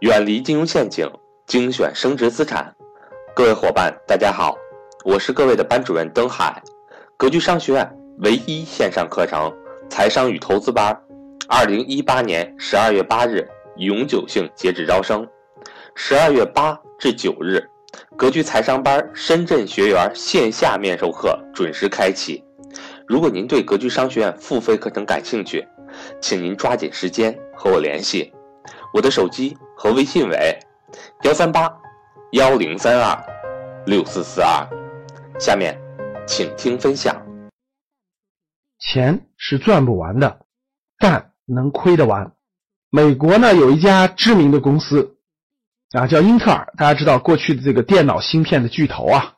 远离金融陷阱，精选升值资产。各位伙伴，大家好，我是各位的班主任登海。格局商学院唯一线上课程财商与投资班，二零一八年十二月八日永久性截止招生，十二月八至九日，格局财商班深圳学员线下面授课准时开启。如果您对格局商学院付费课程感兴趣，请您抓紧时间和我联系。我的手机和微信为幺三八幺零三二六四四二。下面，请听分享。钱是赚不完的，但能亏得完。美国呢有一家知名的公司啊，叫英特尔。大家知道过去的这个电脑芯片的巨头啊，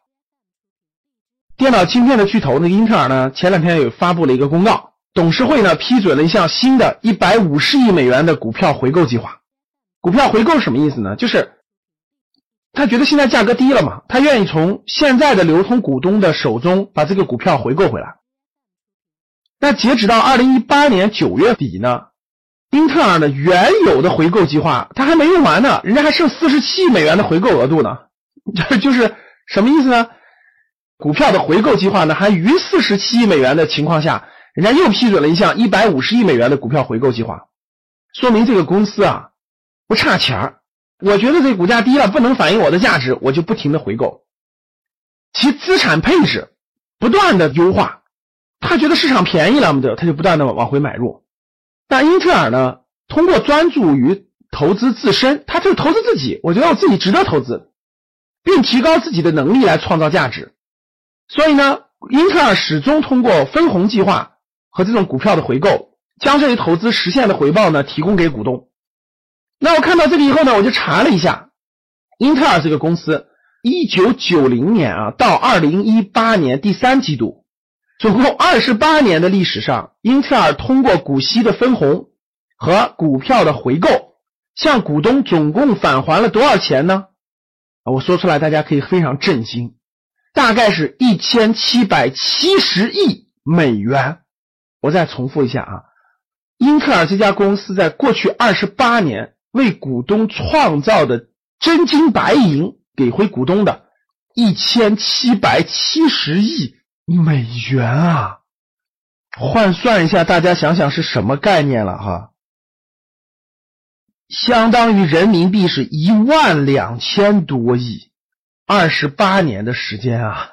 电脑芯片的巨头那个英特尔呢，前两天有发布了一个公告，董事会呢批准了一项新的一百五十亿美元的股票回购计划。股票回购是什么意思呢？就是他觉得现在价格低了嘛，他愿意从现在的流通股东的手中把这个股票回购回来。那截止到二零一八年九月底呢，英特尔的原有的回购计划他还没用完呢，人家还剩四十七亿美元的回购额度呢。这 就是什么意思呢？股票的回购计划呢还余四十七亿美元的情况下，人家又批准了一项一百五十亿美元的股票回购计划，说明这个公司啊。不差钱儿，我觉得这股价低了，不能反映我的价值，我就不停的回购，其资产配置不断的优化，他觉得市场便宜了嘛的，他就不断的往回买入。但英特尔呢，通过专注于投资自身，他就投资自己，我觉得我自己值得投资，并提高自己的能力来创造价值。所以呢，英特尔始终通过分红计划和这种股票的回购，将这些投资实现的回报呢提供给股东。那我看到这个以后呢，我就查了一下，英特尔这个公司，一九九零年啊到二零一八年第三季度，总共二十八年的历史上，英特尔通过股息的分红和股票的回购，向股东总共返还了多少钱呢？啊，我说出来大家可以非常震惊，大概是一千七百七十亿美元。我再重复一下啊，英特尔这家公司在过去二十八年。为股东创造的真金白银给回股东的一千七百七十亿美元啊！换算一下，大家想想是什么概念了哈？相当于人民币是一万两千多亿，二十八年的时间啊！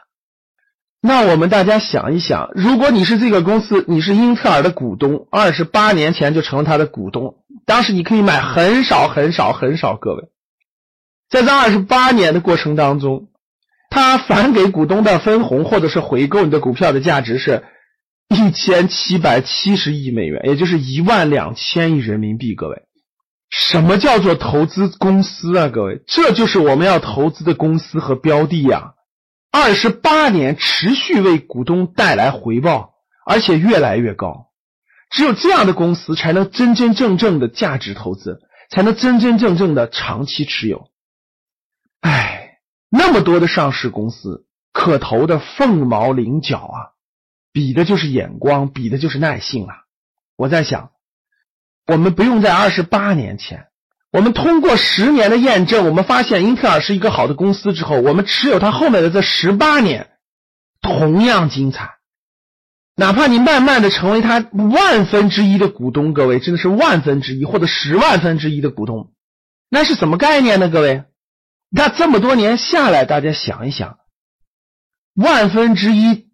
那我们大家想一想，如果你是这个公司，你是英特尔的股东，二十八年前就成了他的股东。当时你可以买很少很少很少，各位，在这二十八年的过程当中，他返给股东的分红或者是回购你的股票的价值是一千七百七十亿美元，也就是一万两千亿人民币。各位，什么叫做投资公司啊？各位，这就是我们要投资的公司和标的呀！二十八年持续为股东带来回报，而且越来越高。只有这样的公司才能真真正正的价值投资，才能真真正正的长期持有。哎，那么多的上市公司可投的凤毛麟角啊，比的就是眼光，比的就是耐性啊。我在想，我们不用在二十八年前，我们通过十年的验证，我们发现英特尔是一个好的公司之后，我们持有它后面的这十八年同样精彩。哪怕你慢慢的成为他万分之一的股东，各位真的是万分之一或者十万分之一的股东，那是什么概念呢？各位，那这么多年下来，大家想一想，万分之一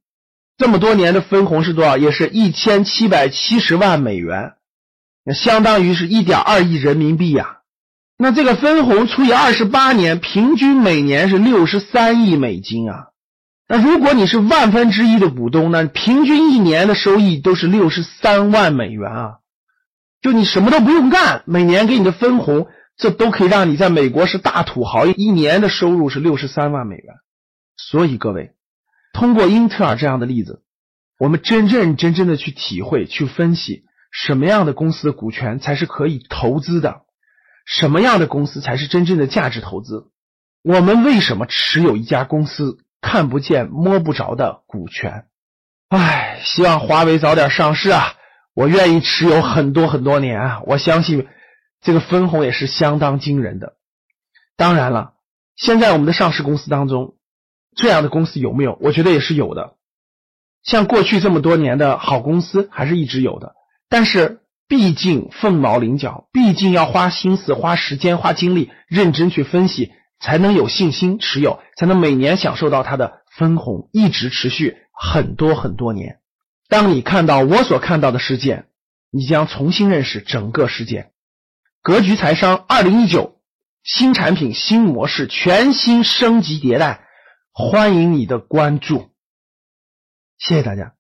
这么多年的分红是多少？也是一千七百七十万美元，那相当于是一点二亿人民币呀。那这个分红除以二十八年，平均每年是六十三亿美金啊。那如果你是万分之一的股东呢？平均一年的收益都是六十三万美元啊！就你什么都不用干，每年给你的分红，这都可以让你在美国是大土豪，一年的收入是六十三万美元。所以各位，通过英特尔这样的例子，我们真正真正的去体会、去分析，什么样的公司的股权才是可以投资的，什么样的公司才是真正的价值投资。我们为什么持有一家公司？看不见摸不着的股权，唉，希望华为早点上市啊！我愿意持有很多很多年啊！我相信这个分红也是相当惊人的。当然了，现在我们的上市公司当中，这样的公司有没有？我觉得也是有的。像过去这么多年的好公司还是一直有的，但是毕竟凤毛麟角，毕竟要花心思、花时间、花精力，认真去分析，才能有信心持有，才能每年享受到它的分红，一直持续很多很多年。当你看到我所看到的事件，你将重新认识整个事件。格局财商二零一九新产品新模式全新升级迭代，欢迎你的关注。谢谢大家。